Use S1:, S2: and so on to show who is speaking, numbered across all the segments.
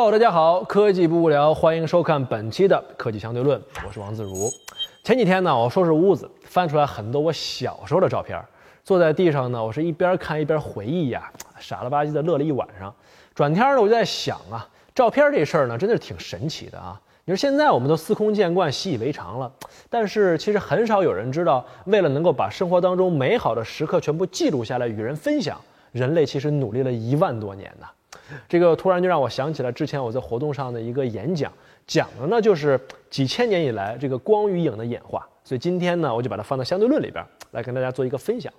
S1: Hello，大家好，科技不无聊，欢迎收看本期的科技相对论，我是王自如。前几天呢，我收拾屋子，翻出来很多我小时候的照片，坐在地上呢，我是一边看一边回忆呀，傻了吧唧的乐了一晚上。转天呢，我就在想啊，照片这事儿呢，真的是挺神奇的啊。你说现在我们都司空见惯、习以为常了，但是其实很少有人知道，为了能够把生活当中美好的时刻全部记录下来与人分享，人类其实努力了一万多年呢。这个突然就让我想起了之前我在活动上的一个演讲，讲的呢就是几千年以来这个光与影的演化。所以今天呢，我就把它放到相对论里边来跟大家做一个分享。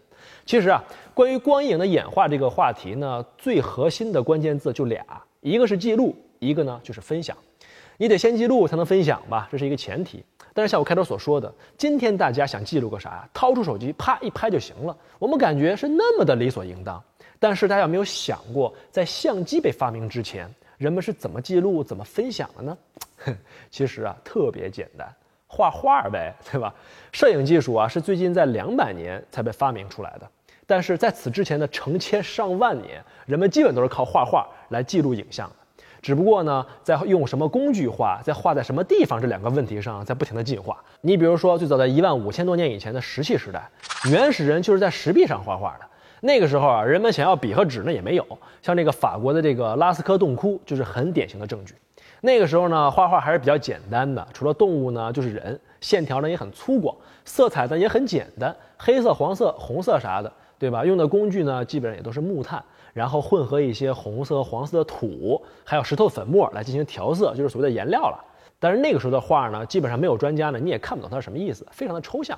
S1: 其实啊，关于光影的演化这个话题呢，最核心的关键字就俩，一个是记录，一个呢就是分享。你得先记录才能分享吧，这是一个前提。但是像我开头所说的，今天大家想记录个啥？掏出手机啪一拍就行了，我们感觉是那么的理所应当。但是大家有没有想过，在相机被发明之前，人们是怎么记录、怎么分享的呢？其实啊，特别简单，画画呗，对吧？摄影技术啊，是最近在两百年才被发明出来的。但是在此之前的成千上万年，人们基本都是靠画画来记录影像的。只不过呢，在用什么工具画，在画在什么地方这两个问题上，在不停的进化。你比如说，最早在一万五千多年以前的石器时代，原始人就是在石壁上画画的。那个时候啊，人们想要笔和纸呢也没有，像这个法国的这个拉斯科洞窟就是很典型的证据。那个时候呢，画画还是比较简单的，除了动物呢就是人，线条呢也很粗犷，色彩呢也很简单，黑色、黄色、红色啥的，对吧？用的工具呢基本上也都是木炭，然后混合一些红色、黄色的土，还有石头粉末来进行调色，就是所谓的颜料了。但是那个时候的画呢，基本上没有专家呢，你也看不懂它是什么意思，非常的抽象。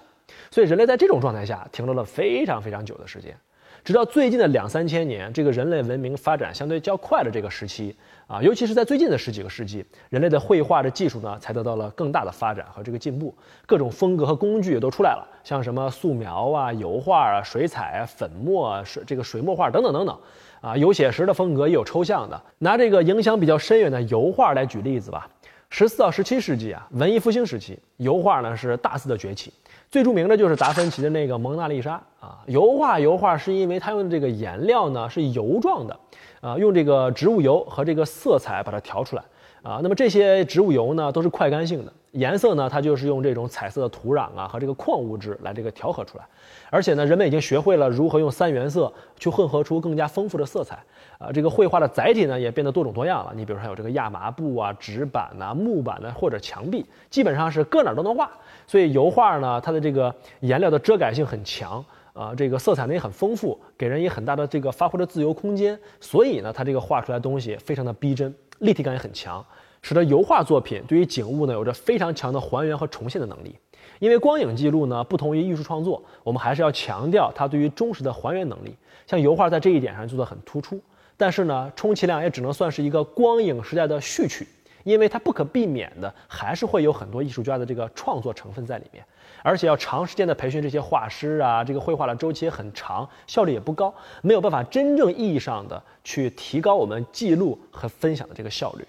S1: 所以人类在这种状态下停留了非常非常久的时间。直到最近的两三千年，这个人类文明发展相对较快的这个时期啊，尤其是在最近的十几个世纪，人类的绘画的技术呢，才得到了更大的发展和这个进步，各种风格和工具也都出来了，像什么素描啊、油画啊、水彩啊、粉末、水这个水墨画等等等等，啊，有写实的风格，也有抽象的。拿这个影响比较深远的油画来举例子吧，十四到十七世纪啊，文艺复兴时期，油画呢是大肆的崛起。最著名的就是达芬奇的那个蒙娜丽莎啊，油画油画是因为它用的这个颜料呢是油状的，啊，用这个植物油和这个色彩把它调出来啊，那么这些植物油呢都是快干性的，颜色呢它就是用这种彩色的土壤啊和这个矿物质来这个调和出来，而且呢人们已经学会了如何用三原色去混合出更加丰富的色彩啊，这个绘画的载体呢也变得多种多样了，你比如说还有这个亚麻布啊、纸板呐、木板呢或者墙壁，基本上是搁哪都能画。所以油画呢，它的这个颜料的遮盖性很强啊，这个色彩呢也很丰富，给人以很大的这个发挥的自由空间。所以呢，它这个画出来的东西非常的逼真，立体感也很强，使得油画作品对于景物呢有着非常强的还原和重现的能力。因为光影记录呢不同于艺术创作，我们还是要强调它对于忠实的还原能力。像油画在这一点上做得很突出，但是呢，充其量也只能算是一个光影时代的序曲。因为它不可避免的还是会有很多艺术家的这个创作成分在里面，而且要长时间的培训这些画师啊，这个绘画的周期也很长，效率也不高，没有办法真正意义上的去提高我们记录和分享的这个效率。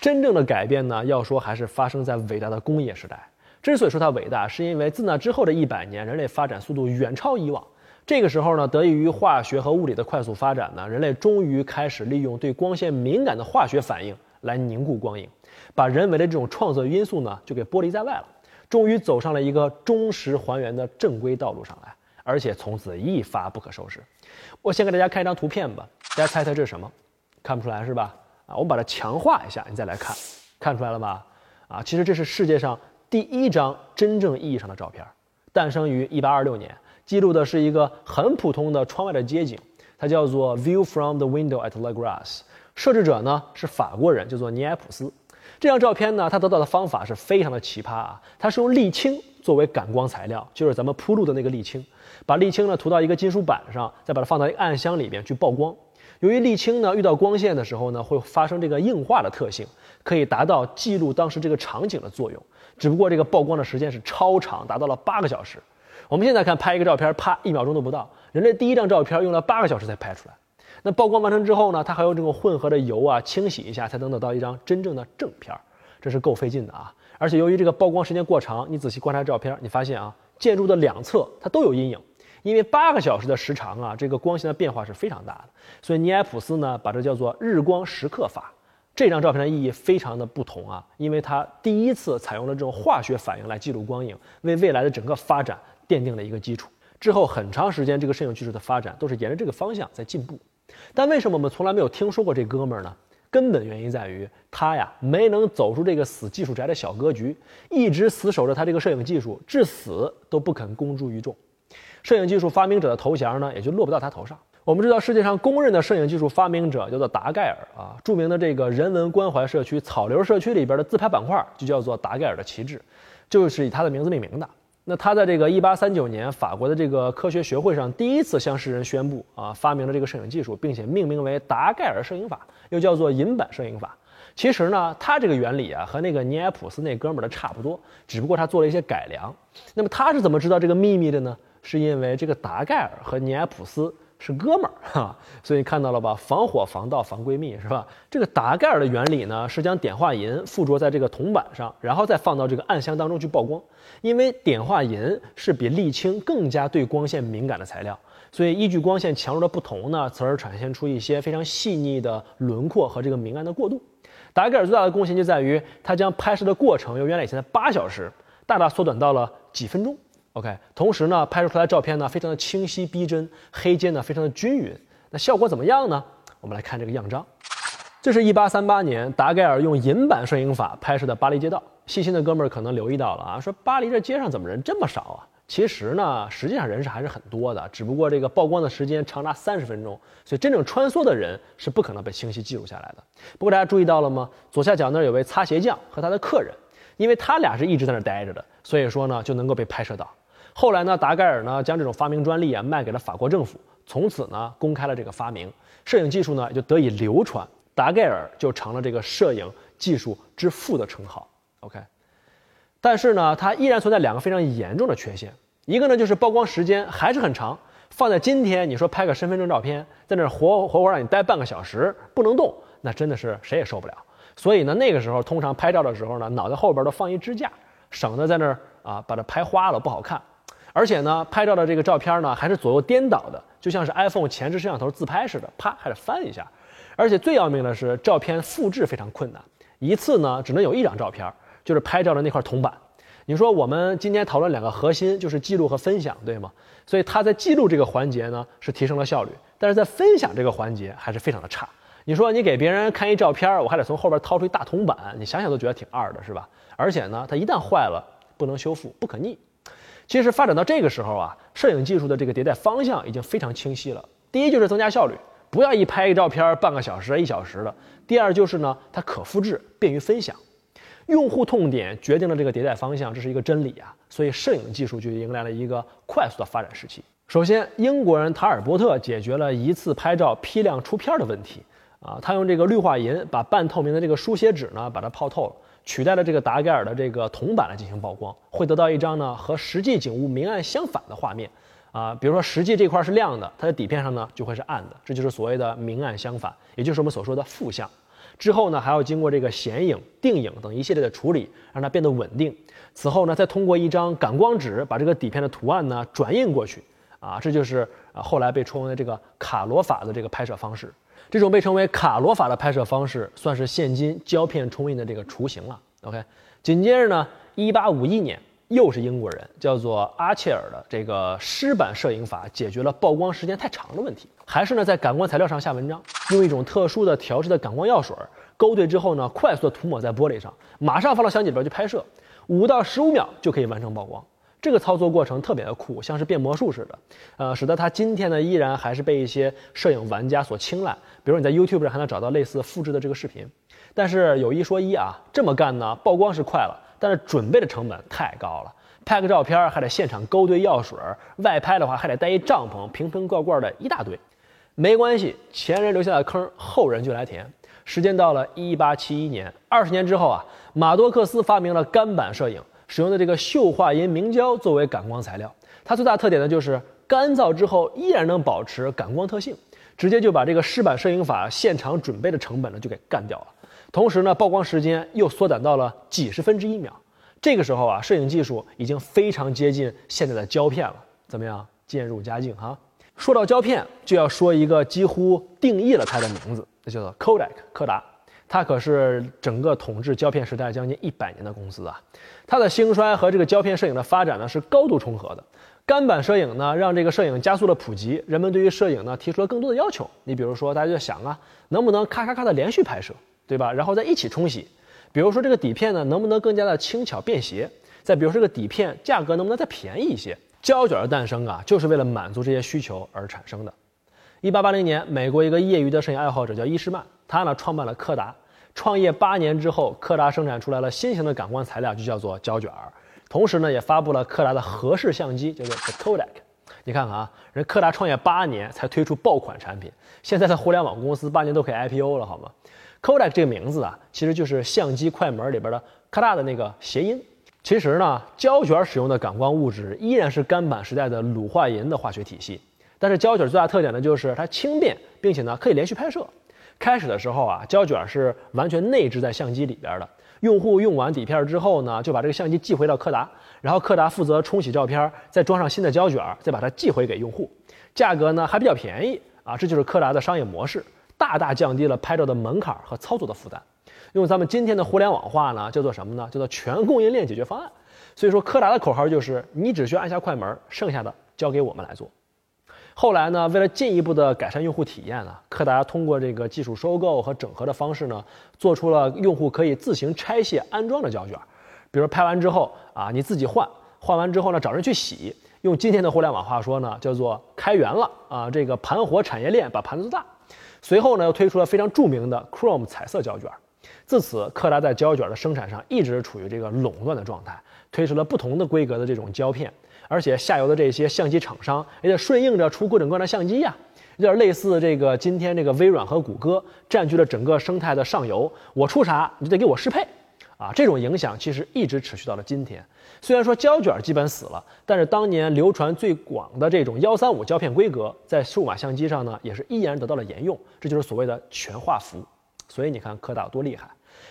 S1: 真正的改变呢，要说还是发生在伟大的工业时代。之所以说它伟大，是因为自那之后的一百年，人类发展速度远超以往。这个时候呢，得益于化学和物理的快速发展呢，人类终于开始利用对光线敏感的化学反应来凝固光影，把人为的这种创作因素呢就给剥离在外了，终于走上了一个忠实还原的正规道路上来，而且从此一发不可收拾。我先给大家看一张图片吧，大家猜猜这是什么？看不出来是吧？啊，我们把它强化一下，你再来看，看出来了吧？啊，其实这是世界上第一张真正意义上的照片，诞生于1826年。记录的是一个很普通的窗外的街景，它叫做 View from the window at La Grasse。摄制者呢是法国人，叫做尼埃普斯。这张照片呢，他得到的方法是非常的奇葩啊，他是用沥青作为感光材料，就是咱们铺路的那个沥青，把沥青呢涂到一个金属板上，再把它放到一个暗箱里面去曝光。由于沥青呢遇到光线的时候呢，会发生这个硬化的特性，可以达到记录当时这个场景的作用。只不过这个曝光的时间是超长，达到了八个小时。我们现在看拍一个照片，啪，一秒钟都不到。人类第一张照片用了八个小时才拍出来。那曝光完成之后呢？它还有这种混合的油啊清洗一下，才能得到一张真正的正片。这是够费劲的啊！而且由于这个曝光时间过长，你仔细观察照片，你发现啊，建筑的两侧它都有阴影。因为八个小时的时长啊，这个光线的变化是非常大的，所以尼埃普斯呢把这叫做日光时刻法。这张照片的意义非常的不同啊，因为它第一次采用了这种化学反应来记录光影，为未来的整个发展奠定了一个基础。之后很长时间，这个摄影技术的发展都是沿着这个方向在进步。但为什么我们从来没有听说过这哥们儿呢？根本原因在于他呀没能走出这个死技术宅的小格局，一直死守着他这个摄影技术，至死都不肯公诸于众。摄影技术发明者的头衔呢，也就落不到他头上。我们知道世界上公认的摄影技术发明者叫做达盖尔啊，著名的这个人文关怀社区草流社区里边的自拍板块就叫做达盖尔的旗帜，就是以他的名字命名的。那他在这个1839年法国的这个科学学会上第一次向世人宣布啊，发明了这个摄影技术，并且命名为达盖尔摄影法，又叫做银版摄影法。其实呢，他这个原理啊和那个尼埃普斯那哥们儿的差不多，只不过他做了一些改良。那么他是怎么知道这个秘密的呢？是因为这个达盖尔和尼埃普斯。是哥们儿 哈，所以看到了吧？防火、防盗、防闺蜜，是吧？这个达盖尔的原理呢，是将碘化银附着在这个铜板上，然后再放到这个暗箱当中去曝光。因为碘化银是比沥青更加对光线敏感的材料，所以依据光线强弱的不同呢，从而产生出一些非常细腻的轮廓和这个明暗的过渡。达盖尔最大的贡献就在于，他将拍摄的过程由原来以前的八小时，大大缩短到了几分钟。OK，同时呢，拍摄出来的照片呢，非常的清晰逼真，黑阶呢非常的均匀。那效果怎么样呢？我们来看这个样张。这是一八三八年达盖尔用银版摄影法拍摄的巴黎街道。细心的哥们儿可能留意到了啊，说巴黎这街上怎么人这么少啊？其实呢，实际上人是还是很多的，只不过这个曝光的时间长达三十分钟，所以真正穿梭的人是不可能被清晰记录下来的。不过大家注意到了吗？左下角那儿有位擦鞋匠和他的客人，因为他俩是一直在那儿待着的，所以说呢就能够被拍摄到。后来呢，达盖尔呢将这种发明专利啊卖给了法国政府，从此呢公开了这个发明，摄影技术呢也就得以流传，达盖尔就成了这个摄影技术之父的称号。OK，但是呢，它依然存在两个非常严重的缺陷，一个呢就是曝光时间还是很长，放在今天你说拍个身份证照片，在那活活活让你待半个小时不能动，那真的是谁也受不了。所以呢，那个时候通常拍照的时候呢，脑袋后边都放一支架，省得在那儿啊把它拍花了不好看。而且呢，拍照的这个照片呢，还是左右颠倒的，就像是 iPhone 前置摄像头自拍似的，啪还得翻一下。而且最要命的是，照片复制非常困难，一次呢只能有一张照片，就是拍照的那块铜板。你说我们今天讨论两个核心，就是记录和分享，对吗？所以它在记录这个环节呢是提升了效率，但是在分享这个环节还是非常的差。你说你给别人看一照片，我还得从后边掏出一大铜板，你想想都觉得挺二的，是吧？而且呢，它一旦坏了，不能修复，不可逆。其实发展到这个时候啊，摄影技术的这个迭代方向已经非常清晰了。第一就是增加效率，不要一拍一照片半个小时、一小时的。第二就是呢，它可复制，便于分享。用户痛点决定了这个迭代方向，这是一个真理啊。所以摄影技术就迎来了一个快速的发展时期。首先，英国人塔尔伯特解决了一次拍照批量出片的问题啊，他用这个氯化银把半透明的这个书写纸呢，把它泡透了。取代了这个达盖尔的这个铜板来进行曝光，会得到一张呢和实际景物明暗相反的画面，啊，比如说实际这块是亮的，它的底片上呢就会是暗的，这就是所谓的明暗相反，也就是我们所说的负相。之后呢还要经过这个显影、定影等一系列的处理，让它变得稳定。此后呢再通过一张感光纸把这个底片的图案呢转印过去，啊，这就是啊后来被称为这个卡罗法的这个拍摄方式。这种被称为卡罗法的拍摄方式，算是现今胶片冲印的这个雏形了。OK，紧接着呢，一八五一年，又是英国人，叫做阿切尔的这个湿版摄影法，解决了曝光时间太长的问题。还是呢，在感光材料上下文章，用一种特殊的调制的感光药水勾兑之后呢，快速的涂抹在玻璃上，马上放到相机里边去拍摄，五到十五秒就可以完成曝光。这个操作过程特别的酷，像是变魔术似的，呃，使得它今天呢依然还是被一些摄影玩家所青睐。比如你在 YouTube 上还能找到类似复制的这个视频。但是有一说一啊，这么干呢，曝光是快了，但是准备的成本太高了。拍个照片还得现场勾兑药水，外拍的话还得带一帐篷，瓶瓶罐罐的一大堆。没关系，前人留下的坑，后人就来填。时间到了1871年，二十年之后啊，马多克斯发明了干板摄影。使用的这个溴化银明胶作为感光材料，它最大特点呢就是干燥之后依然能保持感光特性，直接就把这个湿版摄影法现场准备的成本呢就给干掉了。同时呢，曝光时间又缩短到了几十分之一秒。这个时候啊，摄影技术已经非常接近现在的胶片了。怎么样？渐入佳境哈。说到胶片，就要说一个几乎定义了它的名字，那叫做 Kodak 柯达。它可是整个统治胶片时代将近一百年的公司啊。它的兴衰和这个胶片摄影的发展呢是高度重合的。干板摄影呢，让这个摄影加速了普及，人们对于摄影呢提出了更多的要求。你比如说，大家就想啊，能不能咔咔咔的连续拍摄，对吧？然后再一起冲洗。比如说这个底片呢，能不能更加的轻巧便携？再比如说这个底片价格能不能再便宜一些？胶卷的诞生啊，就是为了满足这些需求而产生的。一八八零年，美国一个业余的摄影爱好者叫伊什曼，他呢创办了柯达。创业八年之后，柯达生产出来了新型的感光材料，就叫做胶卷儿。同时呢，也发布了柯达的合适相机，叫做 The Kodak。你看看啊，人柯达创业八年才推出爆款产品，现在的互联网公司八年都可以 IPO 了，好吗？Kodak 这个名字啊，其实就是相机快门里边的 Kodak 的那个谐音。其实呢，胶卷使用的感光物质依然是干板时代的卤化银的化学体系，但是胶卷最大特点呢，就是它轻便，并且呢可以连续拍摄。开始的时候啊，胶卷是完全内置在相机里边的。用户用完底片之后呢，就把这个相机寄回到柯达，然后柯达负责冲洗照片，再装上新的胶卷，再把它寄回给用户。价格呢还比较便宜啊，这就是柯达的商业模式，大大降低了拍照的门槛和操作的负担。用咱们今天的互联网话呢，叫做什么呢？叫做全供应链解决方案。所以说，柯达的口号就是：你只需要按下快门，剩下的交给我们来做。后来呢，为了进一步的改善用户体验呢，柯达通过这个技术收购和整合的方式呢，做出了用户可以自行拆卸安装的胶卷。比如拍完之后啊，你自己换，换完之后呢，找人去洗。用今天的互联网话说呢，叫做开源了啊，这个盘活产业链，把盘子做大。随后呢，又推出了非常著名的 Chrome 彩色胶卷。自此，柯达在胶卷的生产上一直处于这个垄断的状态，推出了不同的规格的这种胶片。而且下游的这些相机厂商也得顺应着出各种各样的相机呀，有点类似这个今天这个微软和谷歌占据了整个生态的上游，我出啥你就得给我适配，啊，这种影响其实一直持续到了今天。虽然说胶卷基本死了，但是当年流传最广的这种幺三五胶片规格，在数码相机上呢也是依然得到了沿用，这就是所谓的全画幅。所以你看柯达有多厉害。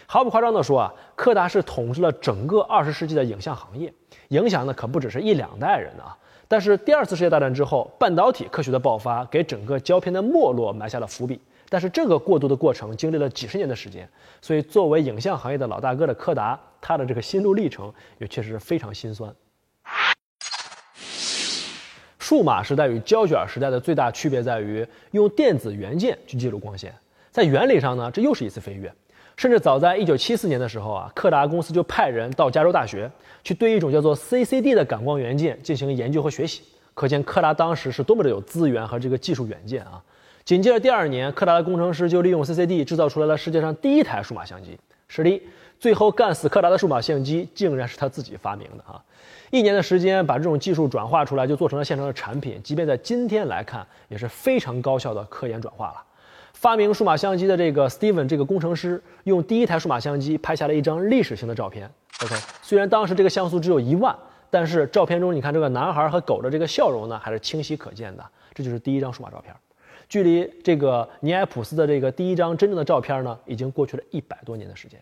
S1: 毫不夸张地说啊，柯达是统治了整个二十世纪的影像行业，影响的可不只是一两代人啊。但是第二次世界大战之后，半导体科学的爆发给整个胶片的没落埋下了伏笔。但是这个过渡的过程经历了几十年的时间，所以作为影像行业的老大哥的柯达，他的这个心路历程也确实非常心酸。数码时代与胶卷时代的最大区别在于用电子元件去记录光线，在原理上呢，这又是一次飞跃。甚至早在一九七四年的时候啊，柯达公司就派人到加州大学去对一种叫做 CCD 的感光元件进行研究和学习。可见柯达当时是多么的有资源和这个技术远见啊！紧接着第二年，柯达的工程师就利用 CCD 制造出来了世界上第一台数码相机。是的，最后干死柯达的数码相机竟然是他自己发明的啊！一年的时间把这种技术转化出来，就做成了现成的产品。即便在今天来看，也是非常高效的科研转化了。发明数码相机的这个 Steven 这个工程师，用第一台数码相机拍下了一张历史性的照片。OK，虽然当时这个像素只有一万，但是照片中你看这个男孩和狗的这个笑容呢，还是清晰可见的。这就是第一张数码照片。距离这个尼埃普斯的这个第一张真正的照片呢，已经过去了一百多年的时间。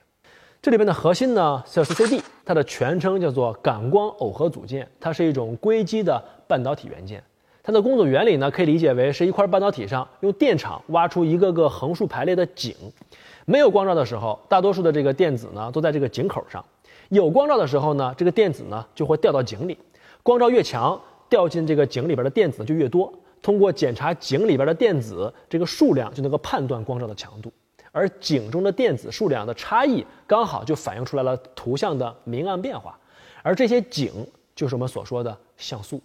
S1: 这里边的核心呢叫 CCD，它的全称叫做感光耦合组件，它是一种硅基的半导体元件。它的工作原理呢，可以理解为是一块半导体上用电场挖出一个个横竖排列的井，没有光照的时候，大多数的这个电子呢都在这个井口上；有光照的时候呢，这个电子呢就会掉到井里。光照越强，掉进这个井里边的电子就越多。通过检查井里边的电子这个数量，就能够判断光照的强度。而井中的电子数量的差异，刚好就反映出来了图像的明暗变化。而这些井就是我们所说的像素。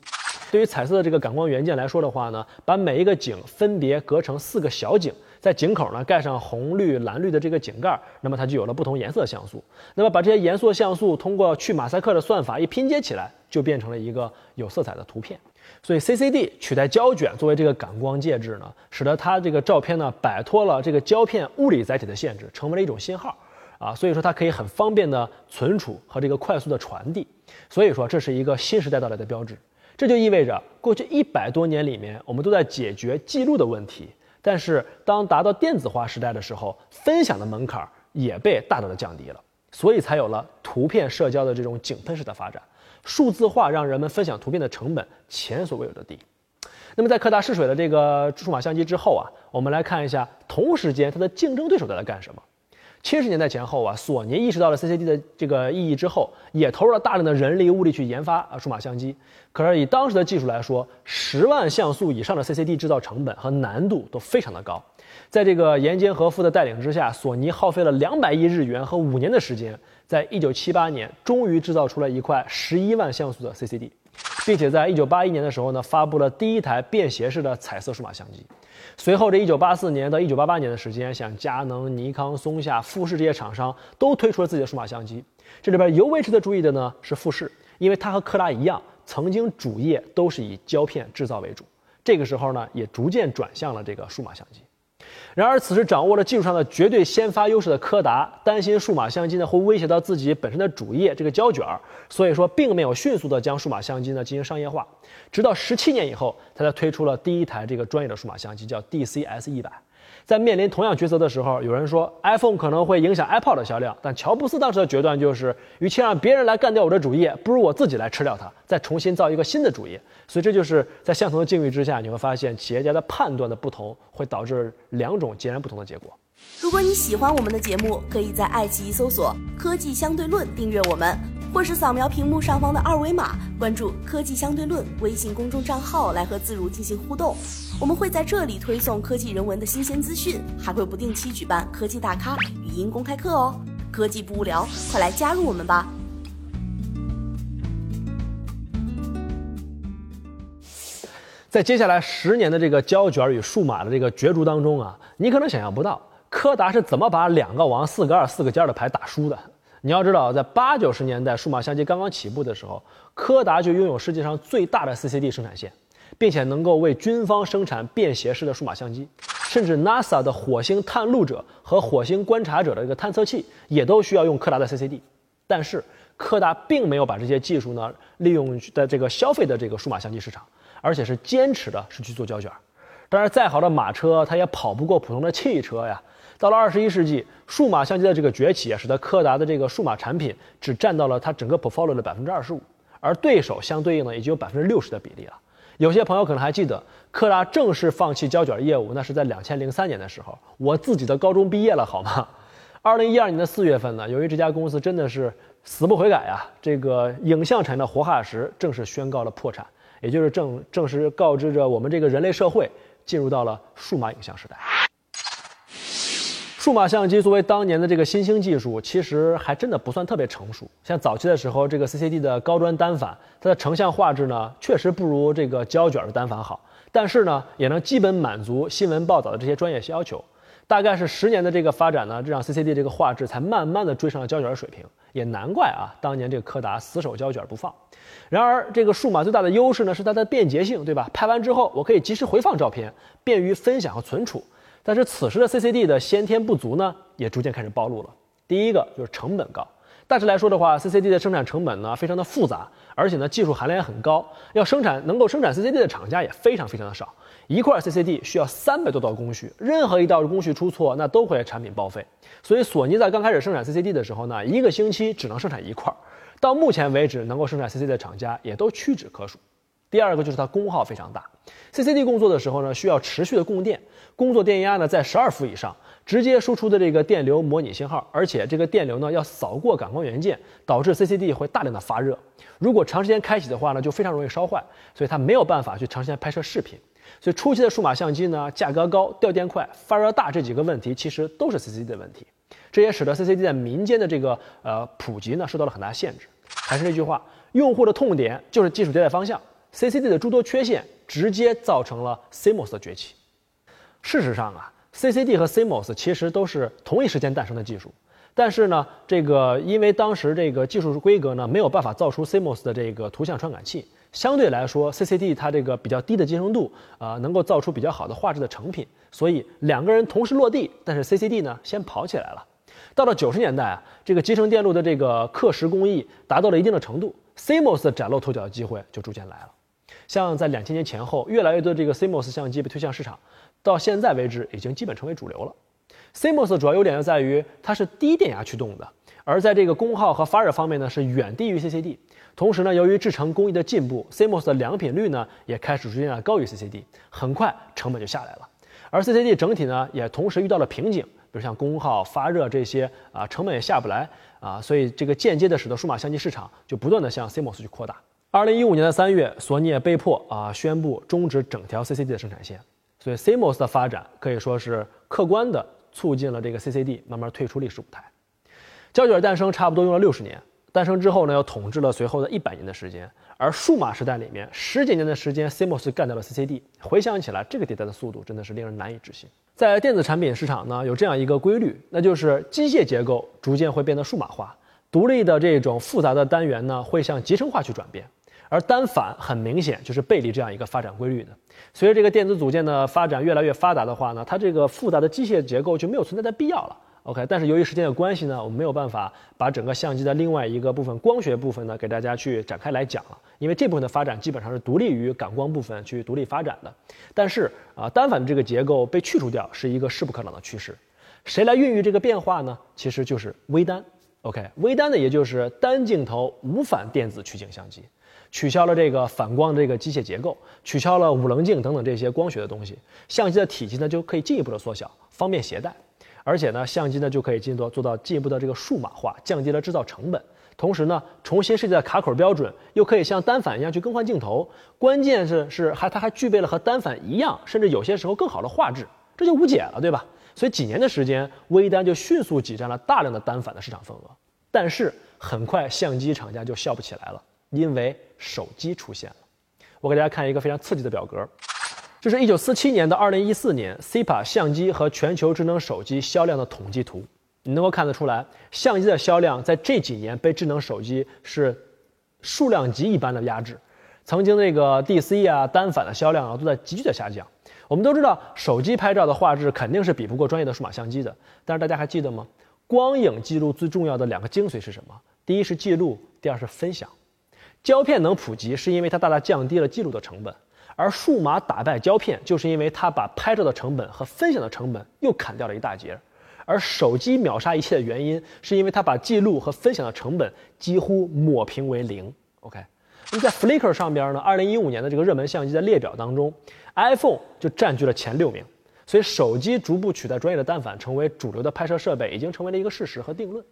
S1: 对于彩色的这个感光元件来说的话呢，把每一个井分别隔成四个小井，在井口呢盖上红绿蓝绿的这个井盖，那么它就有了不同颜色像素。那么把这些颜色像素通过去马赛克的算法一拼接起来，就变成了一个有色彩的图片。所以 CCD 取代胶卷作为这个感光介质呢，使得它这个照片呢摆脱了这个胶片物理载体的限制，成为了一种信号啊。所以说它可以很方便的存储和这个快速的传递。所以说这是一个新时代到来的标志。这就意味着，过去一百多年里面，我们都在解决记录的问题。但是，当达到电子化时代的时候，分享的门槛也被大大的降低了，所以才有了图片社交的这种井喷式的发展。数字化让人们分享图片的成本前所未有的低。那么在柯达试水的这个数码相机之后啊，我们来看一下同时间它的竞争对手在在干什么。七十年代前后啊，索尼意识到了 CCD 的这个意义之后，也投入了大量的人力物力去研发啊数码相机。可是以当时的技术来说，十万像素以上的 CCD 制造成本和难度都非常的高。在这个岩间和夫的带领之下，索尼耗费了两百亿日元和五年的时间，在一九七八年终于制造出了一块十一万像素的 CCD。并且在一九八一年的时候呢，发布了第一台便携式的彩色数码相机。随后这一九八四年到一九八八年的时间，像佳能、尼康、松下、富士这些厂商都推出了自己的数码相机。这里边尤为值得注意的呢是富士，因为它和柯达一样，曾经主业都是以胶片制造为主，这个时候呢也逐渐转向了这个数码相机。然而，此时掌握了技术上的绝对先发优势的柯达，担心数码相机呢会威胁到自己本身的主业这个胶卷儿，所以说并没有迅速的将数码相机呢进行商业化。直到十七年以后，他才推出了第一台这个专业的数码相机，叫 DCS 一百。在面临同样抉择的时候，有人说 iPhone 可能会影响 iPod 的销量，但乔布斯当时的决断就是，与其让别人来干掉我的主业，不如我自己来吃掉它，再重新造一个新的主业。所以这就是在相同的境遇之下，你会发现企业家的判断的不同，会导致两种截然不同的结果。
S2: 如果你喜欢我们的节目，可以在爱奇艺搜索“科技相对论”订阅我们，或是扫描屏幕上方的二维码关注“科技相对论”微信公众账号来和自如进行互动。我们会在这里推送科技人文的新鲜资讯，还会不定期举办科技大咖语音公开课哦。科技不无聊，快来加入我们吧！
S1: 在接下来十年的这个胶卷与数码的这个角逐当中啊，你可能想象不到柯达是怎么把两个王、四个二、四个尖的牌打输的。你要知道，在八九十年代数码相机刚刚起步的时候，柯达就拥有世界上最大的 CCD 生产线。并且能够为军方生产便携式的数码相机，甚至 NASA 的火星探路者和火星观察者的这个探测器也都需要用柯达的 CCD。但是柯达并没有把这些技术呢利用在这个消费的这个数码相机市场，而且是坚持的是去做胶卷。当然，再好的马车它也跑不过普通的汽车呀。到了二十一世纪，数码相机的这个崛起啊，使得柯达的这个数码产品只占到了它整个 portfolio 的百分之二十五，而对手相对应呢，已经有百分之六十的比例了。有些朋友可能还记得，柯达正式放弃胶卷业务，那是在两千零三年的时候。我自己的高中毕业了，好吗？二零一二年的四月份呢，由于这家公司真的是死不悔改啊，这个影像产业的活化石正式宣告了破产，也就是正正式告知着我们这个人类社会进入到了数码影像时代。数码相机作为当年的这个新兴技术，其实还真的不算特别成熟。像早期的时候，这个 CCD 的高端单反，它的成像画质呢，确实不如这个胶卷的单反好，但是呢，也能基本满足新闻报道的这些专业要求。大概是十年的这个发展呢，这让 CCD 这个画质才慢慢的追上了胶卷的水平。也难怪啊，当年这个柯达死守胶卷不放。然而，这个数码最大的优势呢，是它的便捷性，对吧？拍完之后，我可以及时回放照片，便于分享和存储。但是此时的 CCD 的先天不足呢，也逐渐开始暴露了。第一个就是成本高。大致来说的话，CCD 的生产成本呢非常的复杂，而且呢技术含量也很高。要生产能够生产 CCD 的厂家也非常非常的少。一块 CCD 需要三百多道工序，任何一道工序出错，那都会产品报废。所以索尼在刚开始生产 CCD 的时候呢，一个星期只能生产一块。到目前为止，能够生产 CCD 的厂家也都屈指可数。第二个就是它功耗非常大，CCD 工作的时候呢，需要持续的供电，工作电压呢在十二伏以上，直接输出的这个电流模拟信号，而且这个电流呢要扫过感光元件，导致 CCD 会大量的发热。如果长时间开启的话呢，就非常容易烧坏，所以它没有办法去长时间拍摄视频。所以初期的数码相机呢，价格高、掉电快、发热大这几个问题，其实都是 CCD 的问题。这也使得 CCD 在民间的这个呃普及呢受到了很大限制。还是那句话，用户的痛点就是技术迭代方向。CCD 的诸多缺陷直接造成了 CMOS 的崛起。事实上啊，CCD 和 CMOS 其实都是同一时间诞生的技术，但是呢，这个因为当时这个技术规格呢没有办法造出 CMOS 的这个图像传感器，相对来说 CCD 它这个比较低的集成度啊，能够造出比较好的画质的成品，所以两个人同时落地，但是 CCD 呢先跑起来了。到了九十年代啊，这个集成电路的这个刻蚀工艺达到了一定的程度，CMOS 崭露头角的机会就逐渐来了。像在两千年前后，越来越多这个 CMOS 相机被推向市场，到现在为止已经基本成为主流了。CMOS 的主要优点就在于它是低电压驱动的，而在这个功耗和发热方面呢，是远低于 CCD。同时呢，由于制程工艺的进步，CMOS 的良品率呢也开始逐渐的高于 CCD，很快成本就下来了。而 CCD 整体呢也同时遇到了瓶颈，比如像功耗、发热这些啊，成本也下不来啊，所以这个间接的使得数码相机市场就不断的向 CMOS 去扩大。二零一五年的三月，索尼也被迫啊宣布终止整条 CCD 的生产线，所以 CMOS 的发展可以说是客观的促进了这个 CCD 慢慢退出历史舞台。胶卷诞生差不多用了六十年，诞生之后呢，又统治了随后的一百年的时间。而数码时代里面十几年的时间，CMOS 干掉了 CCD。回想起来，这个迭代的速度真的是令人难以置信。在电子产品市场呢，有这样一个规律，那就是机械结构逐渐会变得数码化，独立的这种复杂的单元呢，会向集成化去转变。而单反很明显就是背离这样一个发展规律的。随着这个电子组件的发展越来越发达的话呢，它这个复杂的机械结构就没有存在的必要了。OK，但是由于时间的关系呢，我们没有办法把整个相机的另外一个部分光学部分呢给大家去展开来讲了，因为这部分的发展基本上是独立于感光部分去独立发展的。但是啊，单反的这个结构被去除掉是一个势不可挡的趋势。谁来孕育这个变化呢？其实就是微单。OK，微单呢也就是单镜头无反电子取景相机。取消了这个反光这个机械结构，取消了五棱镜等等这些光学的东西，相机的体积呢就可以进一步的缩小，方便携带。而且呢，相机呢就可以进做做到进一步的这个数码化，降低了制造成本。同时呢，重新设计的卡口标准，又可以像单反一样去更换镜头。关键是是还它还具备了和单反一样，甚至有些时候更好的画质，这就无解了，对吧？所以几年的时间，微单就迅速挤占了大量的单反的市场份额。但是很快，相机厂家就笑不起来了。因为手机出现了，我给大家看一个非常刺激的表格，这是一九四七年到二零一四年 CIPA 相机和全球智能手机销量的统计图。你能够看得出来，相机的销量在这几年被智能手机是数量级一般的压制。曾经那个 DC 啊单反的销量啊都在急剧的下降。我们都知道，手机拍照的画质肯定是比不过专业的数码相机的。但是大家还记得吗？光影记录最重要的两个精髓是什么？第一是记录，第二是分享。胶片能普及，是因为它大大降低了记录的成本；而数码打败胶片，就是因为它把拍照的成本和分享的成本又砍掉了一大截。而手机秒杀一切的原因，是因为它把记录和分享的成本几乎抹平为零。OK，那在 Flickr 上边呢，二零一五年的这个热门相机的列表当中，iPhone 就占据了前六名。所以，手机逐步取代专业的单反，成为主流的拍摄设备，已经成为了一个事实和定论。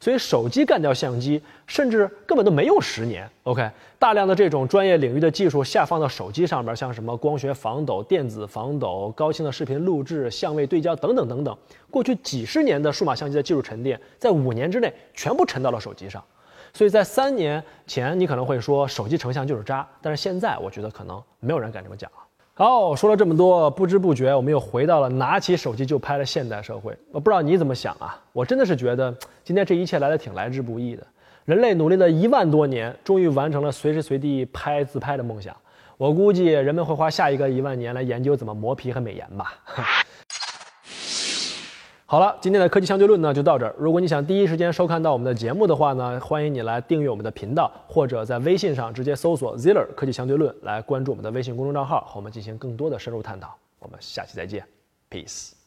S1: 所以手机干掉相机，甚至根本都没用十年。OK，大量的这种专业领域的技术下放到手机上边，像什么光学防抖、电子防抖、高清的视频录制、相位对焦等等等等，过去几十年的数码相机的技术沉淀，在五年之内全部沉到了手机上。所以在三年前，你可能会说手机成像就是渣，但是现在我觉得可能没有人敢这么讲了。好，说了这么多，不知不觉我们又回到了拿起手机就拍的现代社会。我不知道你怎么想啊？我真的是觉得今天这一切来的挺来之不易的。人类努力了一万多年，终于完成了随时随地拍自拍的梦想。我估计人们会花下一个一万年来研究怎么磨皮和美颜吧。好了，今天的科技相对论呢就到这儿。如果你想第一时间收看到我们的节目的话呢，欢迎你来订阅我们的频道，或者在微信上直接搜索 Ziller 科技相对论来关注我们的微信公众账号，和我们进行更多的深入探讨。我们下期再见，Peace。